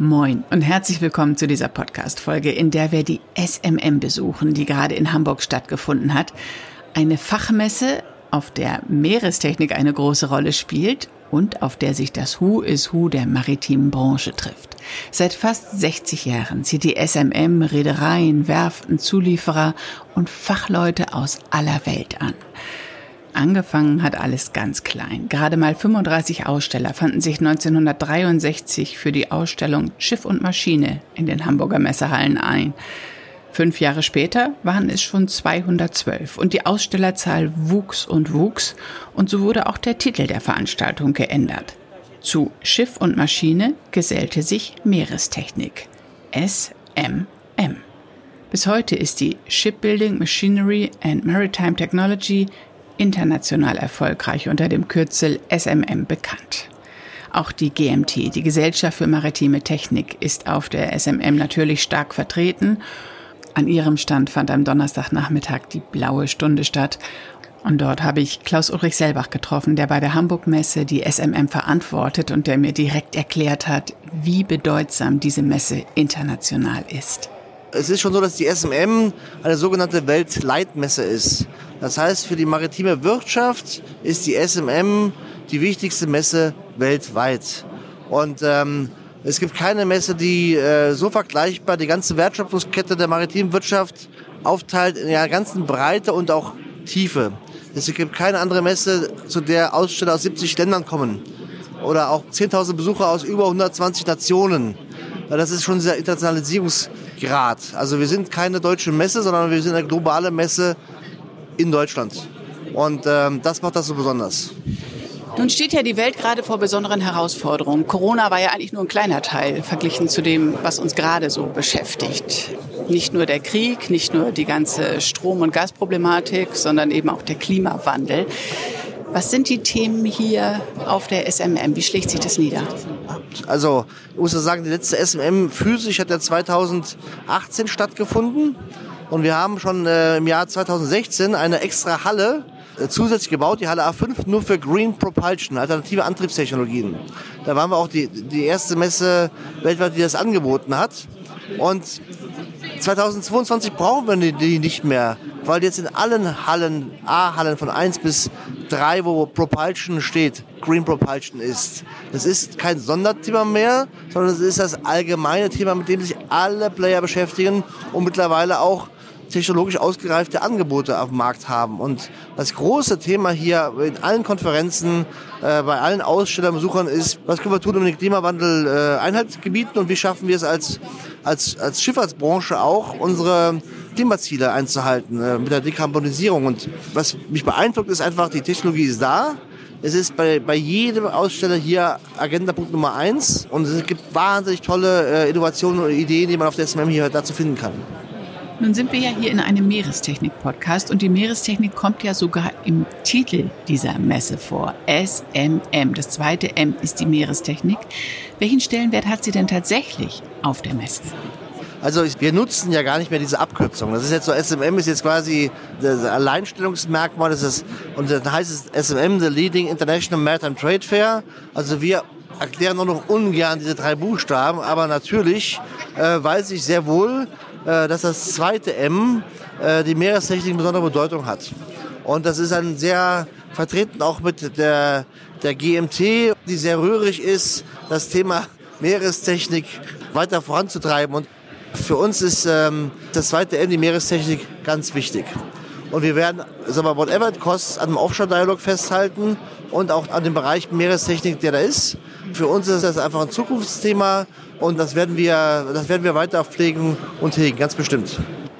Moin und herzlich willkommen zu dieser Podcast-Folge, in der wir die SMM besuchen, die gerade in Hamburg stattgefunden hat. Eine Fachmesse, auf der Meerestechnik eine große Rolle spielt und auf der sich das Who is Who der maritimen Branche trifft. Seit fast 60 Jahren zieht die SMM Reedereien, Werften, Zulieferer und Fachleute aus aller Welt an. Angefangen hat alles ganz klein. Gerade mal 35 Aussteller fanden sich 1963 für die Ausstellung Schiff und Maschine in den Hamburger Messehallen ein. Fünf Jahre später waren es schon 212 und die Ausstellerzahl wuchs und wuchs und so wurde auch der Titel der Veranstaltung geändert. Zu Schiff und Maschine gesellte sich Meerestechnik. SMM. Bis heute ist die Shipbuilding Machinery and Maritime Technology international erfolgreich unter dem Kürzel SMM bekannt. Auch die GMT, die Gesellschaft für maritime Technik, ist auf der SMM natürlich stark vertreten. An ihrem Stand fand am Donnerstagnachmittag die blaue Stunde statt. Und dort habe ich Klaus Ulrich Selbach getroffen, der bei der Hamburg-Messe die SMM verantwortet und der mir direkt erklärt hat, wie bedeutsam diese Messe international ist. Es ist schon so, dass die SMM eine sogenannte Weltleitmesse ist. Das heißt, für die maritime Wirtschaft ist die SMM die wichtigste Messe weltweit. Und ähm, es gibt keine Messe, die äh, so vergleichbar die ganze Wertschöpfungskette der maritimen Wirtschaft aufteilt in ihrer ganzen Breite und auch Tiefe. Es gibt keine andere Messe, zu der Aussteller aus 70 Ländern kommen oder auch 10.000 Besucher aus über 120 Nationen. Das ist schon dieser Internationalisierungsgrad. Also wir sind keine deutsche Messe, sondern wir sind eine globale Messe in Deutschland. Und ähm, das macht das so besonders. Nun steht ja die Welt gerade vor besonderen Herausforderungen. Corona war ja eigentlich nur ein kleiner Teil verglichen zu dem, was uns gerade so beschäftigt. Nicht nur der Krieg, nicht nur die ganze Strom- und Gasproblematik, sondern eben auch der Klimawandel. Was sind die Themen hier auf der SMM? Wie schlägt sich das nieder? Also, ich muss sagen, die letzte SMM physisch hat ja 2018 stattgefunden. Und wir haben schon äh, im Jahr 2016 eine extra Halle äh, zusätzlich gebaut, die Halle A5, nur für Green Propulsion, alternative Antriebstechnologien. Da waren wir auch die, die erste Messe weltweit, die das angeboten hat. Und 2022 brauchen wir die, die nicht mehr, weil jetzt in allen Hallen, A-Hallen von 1 bis 3, wo Propulsion steht, Green Propulsion ist. Das ist kein Sonderthema mehr, sondern es ist das allgemeine Thema, mit dem sich alle Player beschäftigen und mittlerweile auch technologisch ausgereifte Angebote auf dem Markt haben. Und das große Thema hier in allen Konferenzen, äh, bei allen Ausstellerbesuchern ist, was können wir tun, um den Klimawandel äh, Einhalt zu gebieten und wie schaffen wir es als, als, als Schifffahrtsbranche auch, unsere Klimaziele einzuhalten äh, mit der Dekarbonisierung. Und was mich beeindruckt, ist einfach, die Technologie ist da. Es ist bei, bei jedem Aussteller hier Agendapunkt Nummer eins und es gibt wahnsinnig tolle äh, Innovationen und Ideen, die man auf der SMM hier dazu finden kann. Nun sind wir ja hier in einem Meerestechnik-Podcast und die Meerestechnik kommt ja sogar im Titel dieser Messe vor. SMM. Das zweite M ist die Meerestechnik. Welchen Stellenwert hat sie denn tatsächlich auf der Messe? Also wir nutzen ja gar nicht mehr diese Abkürzung. Das ist jetzt so, SMM ist jetzt quasi das Alleinstellungsmerkmal. Das ist, und dann heißt es SMM, the Leading International Maritime Trade Fair. Also wir erklären nur noch ungern diese drei Buchstaben, aber natürlich äh, weiß ich sehr wohl, dass das zweite M äh, die Meerestechnik besondere Bedeutung hat. Und das ist ein sehr vertreten auch mit der, der GMT, die sehr rührig ist, das Thema Meerestechnik weiter voranzutreiben. Und für uns ist ähm, das zweite M, die Meerestechnik, ganz wichtig. Und wir werden, sag mal, whatever it costs, an dem Offshore-Dialog festhalten und auch an dem Bereich Meerestechnik, der da ist. Für uns ist das einfach ein Zukunftsthema und das werden wir, das werden wir weiter pflegen und hegen, ganz bestimmt.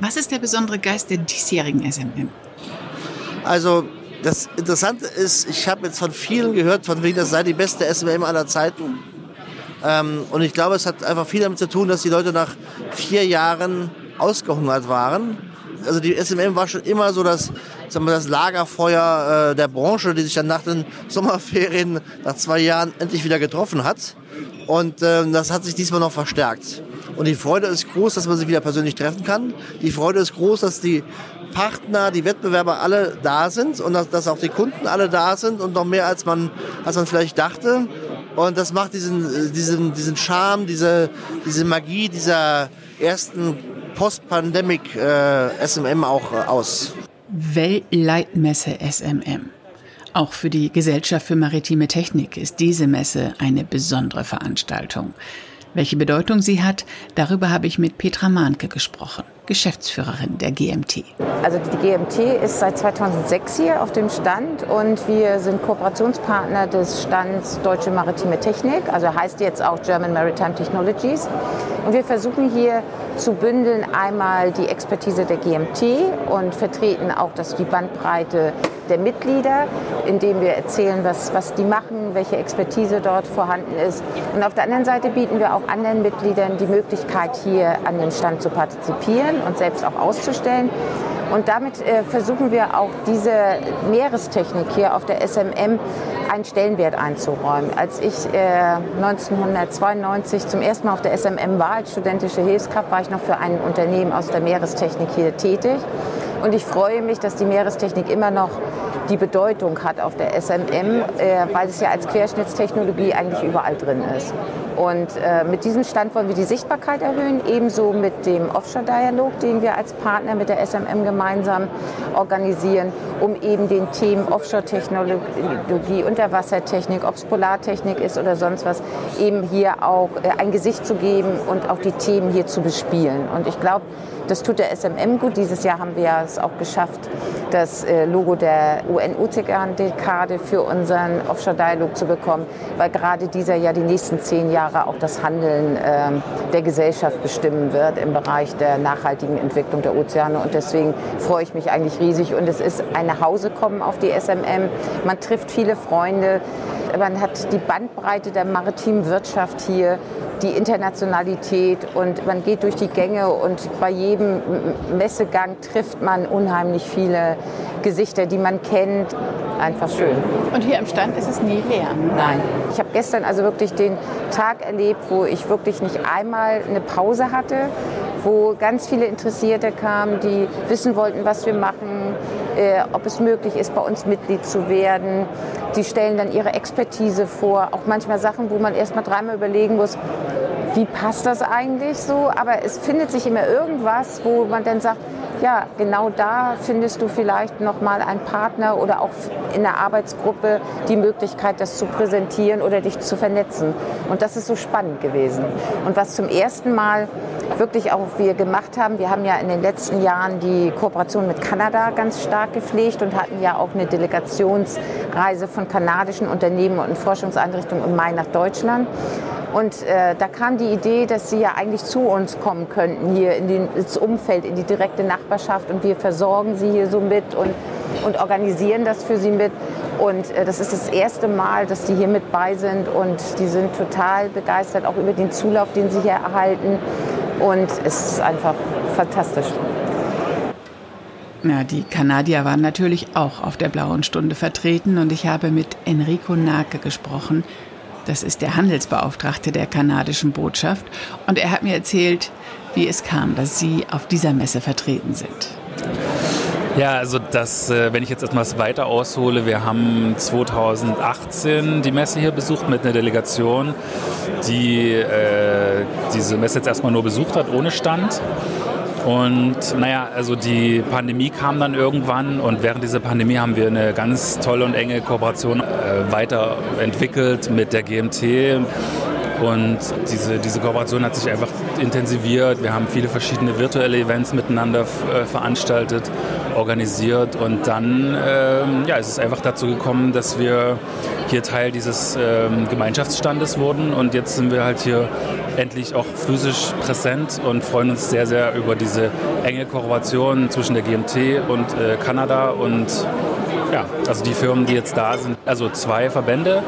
Was ist der besondere Geist der diesjährigen SMM? Also das Interessante ist, ich habe jetzt von vielen gehört, von wegen, das sei die beste SMM aller Zeiten. Ähm, und ich glaube, es hat einfach viel damit zu tun, dass die Leute nach vier Jahren ausgehungert waren. Also die SMM war schon immer so das, sagen wir, das Lagerfeuer äh, der Branche, die sich dann nach den Sommerferien, nach zwei Jahren endlich wieder getroffen hat. Und äh, das hat sich diesmal noch verstärkt. Und die Freude ist groß, dass man sich wieder persönlich treffen kann. Die Freude ist groß, dass die Partner, die Wettbewerber alle da sind und dass, dass auch die Kunden alle da sind und noch mehr als man, als man vielleicht dachte. Und das macht diesen, diesen, diesen Charme, diese, diese Magie dieser ersten Post-Pandemic äh, SMM auch äh, aus. Weltleitmesse SMM. Auch für die Gesellschaft für maritime Technik ist diese Messe eine besondere Veranstaltung. Welche Bedeutung sie hat, darüber habe ich mit Petra Mahnke gesprochen, Geschäftsführerin der GMT. Also die GMT ist seit 2006 hier auf dem Stand und wir sind Kooperationspartner des Stands Deutsche Maritime Technik, also heißt jetzt auch German Maritime Technologies. Und wir versuchen hier zu bündeln einmal die Expertise der GMT und vertreten auch das, die Bandbreite der Mitglieder, indem wir erzählen, was, was die machen, welche Expertise dort vorhanden ist. Und auf der anderen Seite bieten wir auch anderen Mitgliedern die Möglichkeit, hier an dem Stand zu partizipieren und selbst auch auszustellen. Und damit äh, versuchen wir auch diese Meerestechnik hier auf der SMM einen Stellenwert einzuräumen. Als ich äh, 1992 zum ersten Mal auf der SMM war als studentische Hilfskraft, war ich noch für ein Unternehmen aus der Meerestechnik hier tätig. Und ich freue mich, dass die Meerestechnik immer noch die Bedeutung hat auf der SMM, äh, weil es ja als Querschnittstechnologie eigentlich überall drin ist. Und äh, mit diesem Stand wollen wir die Sichtbarkeit erhöhen, ebenso mit dem Offshore-Dialog, den wir als Partner mit der SMM gemeinsam organisieren, um eben den Themen Offshore-Technologie, Unterwassertechnik, ob es Polartechnik ist oder sonst was, eben hier auch äh, ein Gesicht zu geben und auch die Themen hier zu bespielen. Und ich glaube, das tut der SMM gut. Dieses Jahr haben wir es auch geschafft, das äh, Logo der UN-Ozean-Dekade für unseren Offshore-Dialog zu bekommen, weil gerade dieser ja die nächsten zehn Jahre auch das Handeln ähm, der Gesellschaft bestimmen wird im Bereich der nachhaltigen Entwicklung der Ozeane. Und deswegen freue ich mich eigentlich riesig. Und es ist ein Nachhausekommen auf die SMM. Man trifft viele Freunde. Man hat die Bandbreite der maritimen Wirtschaft hier die Internationalität und man geht durch die Gänge und bei jedem Messegang trifft man unheimlich viele Gesichter, die man kennt. Einfach schön. Und hier am Stand ist es nie leer? Nein. Ich habe gestern also wirklich den Tag erlebt, wo ich wirklich nicht einmal eine Pause hatte, wo ganz viele Interessierte kamen, die wissen wollten, was wir machen, äh, ob es möglich ist, bei uns Mitglied zu werden. Die stellen dann ihre Expertise vor, auch manchmal Sachen, wo man erst mal dreimal überlegen muss, wie passt das eigentlich so? Aber es findet sich immer irgendwas, wo man dann sagt, ja, genau da findest du vielleicht noch mal einen Partner oder auch in der Arbeitsgruppe die Möglichkeit, das zu präsentieren oder dich zu vernetzen. Und das ist so spannend gewesen. Und was zum ersten Mal wirklich auch wir gemacht haben, wir haben ja in den letzten Jahren die Kooperation mit Kanada ganz stark gepflegt und hatten ja auch eine Delegationsreise von kanadischen Unternehmen und Forschungseinrichtungen im Mai nach Deutschland. Und äh, da kam die Idee, dass sie ja eigentlich zu uns kommen könnten, hier in den, ins Umfeld, in die direkte Nachbarschaft. Und wir versorgen sie hier so mit und, und organisieren das für sie mit. Und äh, das ist das erste Mal, dass die hier mit bei sind. Und die sind total begeistert, auch über den Zulauf, den sie hier erhalten. Und es ist einfach fantastisch. Ja, die Kanadier waren natürlich auch auf der Blauen Stunde vertreten und ich habe mit Enrico Nake gesprochen, das ist der Handelsbeauftragte der kanadischen Botschaft. Und er hat mir erzählt, wie es kam, dass Sie auf dieser Messe vertreten sind. Ja, also das, äh, wenn ich jetzt etwas weiter aushole, wir haben 2018 die Messe hier besucht mit einer Delegation, die äh, diese Messe jetzt erstmal nur besucht hat, ohne Stand. Und naja, also die Pandemie kam dann irgendwann und während dieser Pandemie haben wir eine ganz tolle und enge Kooperation äh, weiterentwickelt mit der GMT. Und diese, diese Kooperation hat sich einfach intensiviert. Wir haben viele verschiedene virtuelle Events miteinander äh, veranstaltet, organisiert. Und dann ähm, ja, ist es einfach dazu gekommen, dass wir hier Teil dieses ähm, Gemeinschaftsstandes wurden. Und jetzt sind wir halt hier endlich auch physisch präsent und freuen uns sehr, sehr über diese enge Kooperation zwischen der GMT und äh, Kanada. Und ja, also die Firmen, die jetzt da sind, also zwei Verbände,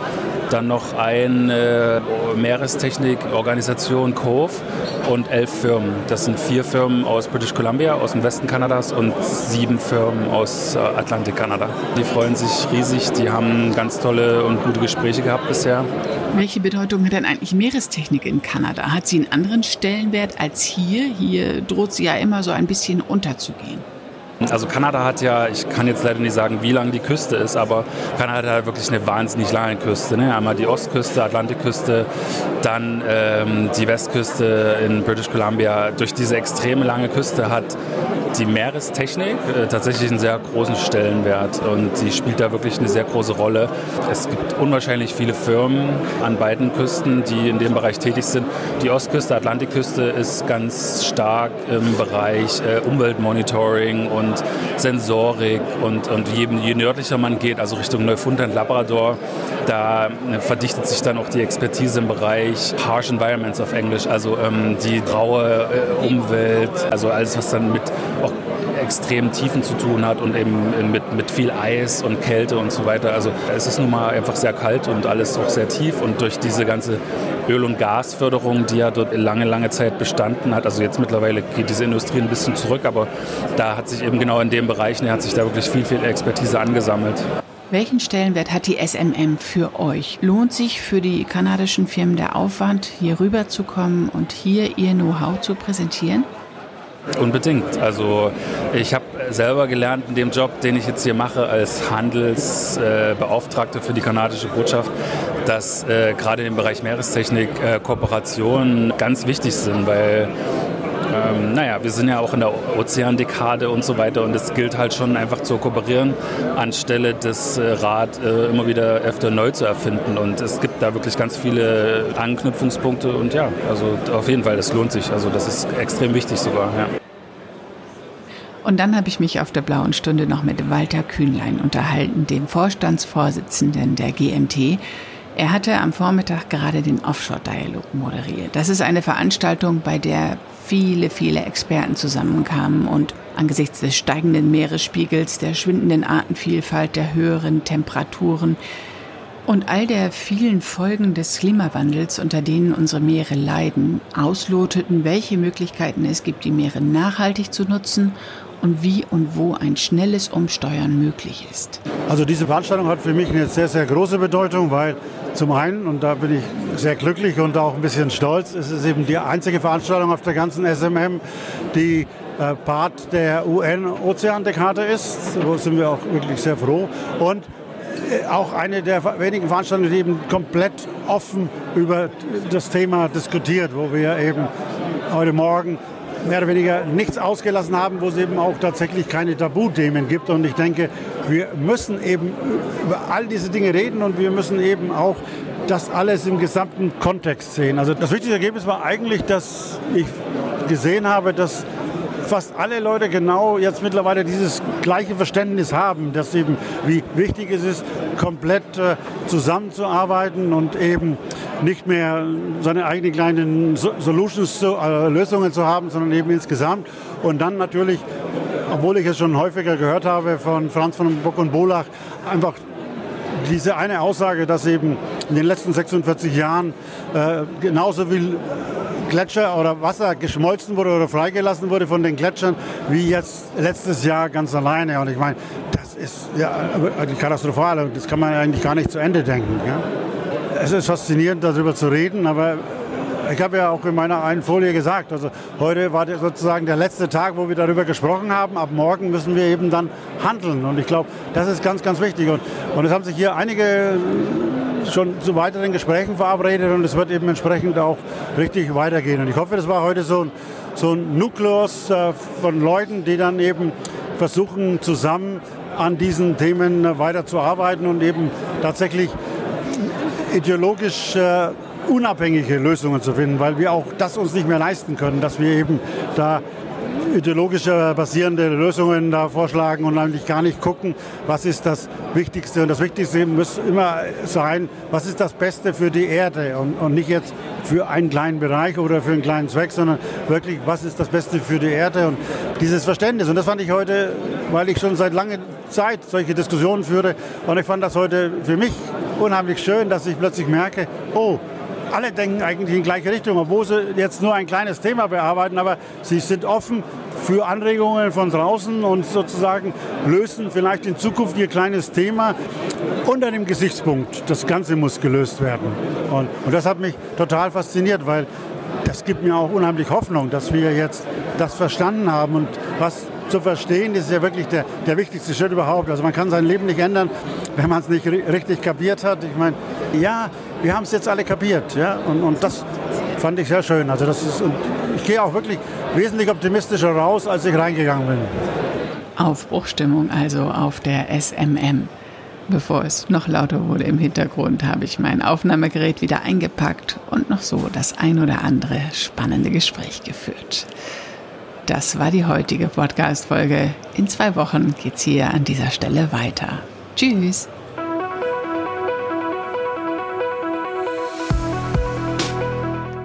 dann noch eine Meerestechnik-Organisation Cove und elf Firmen. Das sind vier Firmen aus British Columbia, aus dem Westen Kanadas und sieben Firmen aus äh, Atlantik Kanada. Die freuen sich riesig, die haben ganz tolle und gute Gespräche gehabt bisher. Welche Bedeutung hat denn eigentlich Meerestechnik in Kanada? Hat sie einen anderen Stellenwert als hier? Hier droht sie ja immer so ein bisschen unterzugehen. Also Kanada hat ja, ich kann jetzt leider nicht sagen, wie lang die Küste ist, aber Kanada hat wirklich eine wahnsinnig lange Küste. Ne? Einmal die Ostküste, Atlantikküste, dann ähm, die Westküste in British Columbia. Durch diese extrem lange Küste hat die Meerestechnik äh, tatsächlich einen sehr großen Stellenwert und sie spielt da wirklich eine sehr große Rolle. Es gibt unwahrscheinlich viele Firmen an beiden Küsten, die in dem Bereich tätig sind. Die Ostküste, Atlantikküste ist ganz stark im Bereich äh, Umweltmonitoring und Sensorik und, und je, je nördlicher man geht, also Richtung Neufundland, Labrador, da äh, verdichtet sich dann auch die Expertise im Bereich Harsh Environments auf Englisch, also ähm, die raue äh, Umwelt, also alles, was dann mit extremen Tiefen zu tun hat und eben mit, mit viel Eis und Kälte und so weiter. Also es ist nun mal einfach sehr kalt und alles auch sehr tief und durch diese ganze Öl- und Gasförderung, die ja dort lange, lange Zeit bestanden hat, also jetzt mittlerweile geht diese Industrie ein bisschen zurück, aber da hat sich eben genau in den Bereichen, hat sich da wirklich viel, viel Expertise angesammelt. Welchen Stellenwert hat die SMM für euch? Lohnt sich für die kanadischen Firmen der Aufwand, hier rüberzukommen und hier ihr Know-how zu präsentieren? Unbedingt. Also ich habe selber gelernt in dem Job, den ich jetzt hier mache als Handelsbeauftragte äh, für die kanadische Botschaft, dass äh, gerade im Bereich Meerestechnik äh, Kooperationen ganz wichtig sind, weil ähm, naja, wir sind ja auch in der Ozeandekade und so weiter und es gilt halt schon einfach zu kooperieren, anstelle das äh, Rad äh, immer wieder öfter neu zu erfinden. Und es gibt da wirklich ganz viele Anknüpfungspunkte und ja, also auf jeden Fall, das lohnt sich. Also das ist extrem wichtig sogar, ja. Und dann habe ich mich auf der blauen Stunde noch mit Walter Kühnlein unterhalten, dem Vorstandsvorsitzenden der GMT. Er hatte am Vormittag gerade den Offshore-Dialog moderiert. Das ist eine Veranstaltung, bei der viele, viele Experten zusammenkamen und angesichts des steigenden Meeresspiegels, der schwindenden Artenvielfalt, der höheren Temperaturen und all der vielen Folgen des Klimawandels, unter denen unsere Meere leiden, ausloteten, welche Möglichkeiten es gibt, die Meere nachhaltig zu nutzen und wie und wo ein schnelles Umsteuern möglich ist. Also diese Veranstaltung hat für mich eine sehr, sehr große Bedeutung, weil zum einen, und da bin ich sehr glücklich und auch ein bisschen stolz, es ist eben die einzige Veranstaltung auf der ganzen SMM, die äh, Part der UN-Ozeandekade ist. Da sind wir auch wirklich sehr froh. Und äh, auch eine der wenigen Veranstaltungen, die eben komplett offen über das Thema diskutiert, wo wir eben heute Morgen mehr oder weniger nichts ausgelassen haben, wo es eben auch tatsächlich keine Tabuthemen gibt. Und ich denke, wir müssen eben über all diese Dinge reden und wir müssen eben auch das alles im gesamten Kontext sehen. Also das wichtigste Ergebnis war eigentlich, dass ich gesehen habe, dass fast alle Leute genau jetzt mittlerweile dieses gleiche Verständnis haben, dass eben wie wichtig es ist, komplett äh, zusammenzuarbeiten und eben nicht mehr seine eigenen kleinen Solutions, zu, äh, Lösungen zu haben, sondern eben insgesamt. Und dann natürlich, obwohl ich es schon häufiger gehört habe von Franz von Bock und Bolach, einfach diese eine Aussage, dass eben in den letzten 46 Jahren äh, genauso viel Gletscher oder Wasser geschmolzen wurde oder freigelassen wurde von den Gletschern, wie jetzt letztes Jahr ganz alleine. Und ich meine, das ist ja katastrophal und das kann man eigentlich gar nicht zu Ende denken. Ja? Es ist faszinierend, darüber zu reden, aber ich habe ja auch in meiner einen Folie gesagt, also heute war sozusagen der letzte Tag, wo wir darüber gesprochen haben. Ab morgen müssen wir eben dann handeln. Und ich glaube, das ist ganz, ganz wichtig. Und, und es haben sich hier einige schon zu weiteren Gesprächen verabredet und es wird eben entsprechend auch richtig weitergehen. Und ich hoffe, das war heute so ein, so ein Nukleus äh, von Leuten, die dann eben versuchen, zusammen an diesen Themen weiterzuarbeiten und eben tatsächlich ideologisch äh, unabhängige Lösungen zu finden, weil wir auch das uns nicht mehr leisten können, dass wir eben da ideologischer basierende Lösungen da vorschlagen und eigentlich gar nicht gucken, was ist das Wichtigste. Und das Wichtigste muss immer sein, was ist das Beste für die Erde und, und nicht jetzt für einen kleinen Bereich oder für einen kleinen Zweck, sondern wirklich, was ist das Beste für die Erde und dieses Verständnis. Und das fand ich heute, weil ich schon seit langer Zeit solche Diskussionen führe und ich fand das heute für mich unheimlich schön, dass ich plötzlich merke, oh, alle denken eigentlich in gleiche Richtung, obwohl sie jetzt nur ein kleines Thema bearbeiten, aber sie sind offen für Anregungen von draußen und sozusagen lösen vielleicht in Zukunft ihr kleines Thema unter dem Gesichtspunkt. Das Ganze muss gelöst werden. Und, und das hat mich total fasziniert, weil das gibt mir auch unheimlich Hoffnung, dass wir jetzt das verstanden haben und was zu verstehen, ist ja wirklich der, der wichtigste Schritt überhaupt. Also man kann sein Leben nicht ändern, wenn man es nicht richtig kapiert hat. Ich meine, ja, wir haben es jetzt alle kapiert. Ja? Und, und das fand ich sehr schön. Also das ist, ich gehe auch wirklich wesentlich optimistischer raus, als ich reingegangen bin. Aufbruchstimmung also auf der SMM. Bevor es noch lauter wurde im Hintergrund, habe ich mein Aufnahmegerät wieder eingepackt und noch so das ein oder andere spannende Gespräch geführt. Das war die heutige Podcast-Folge. In zwei Wochen geht's hier an dieser Stelle weiter. Tschüss!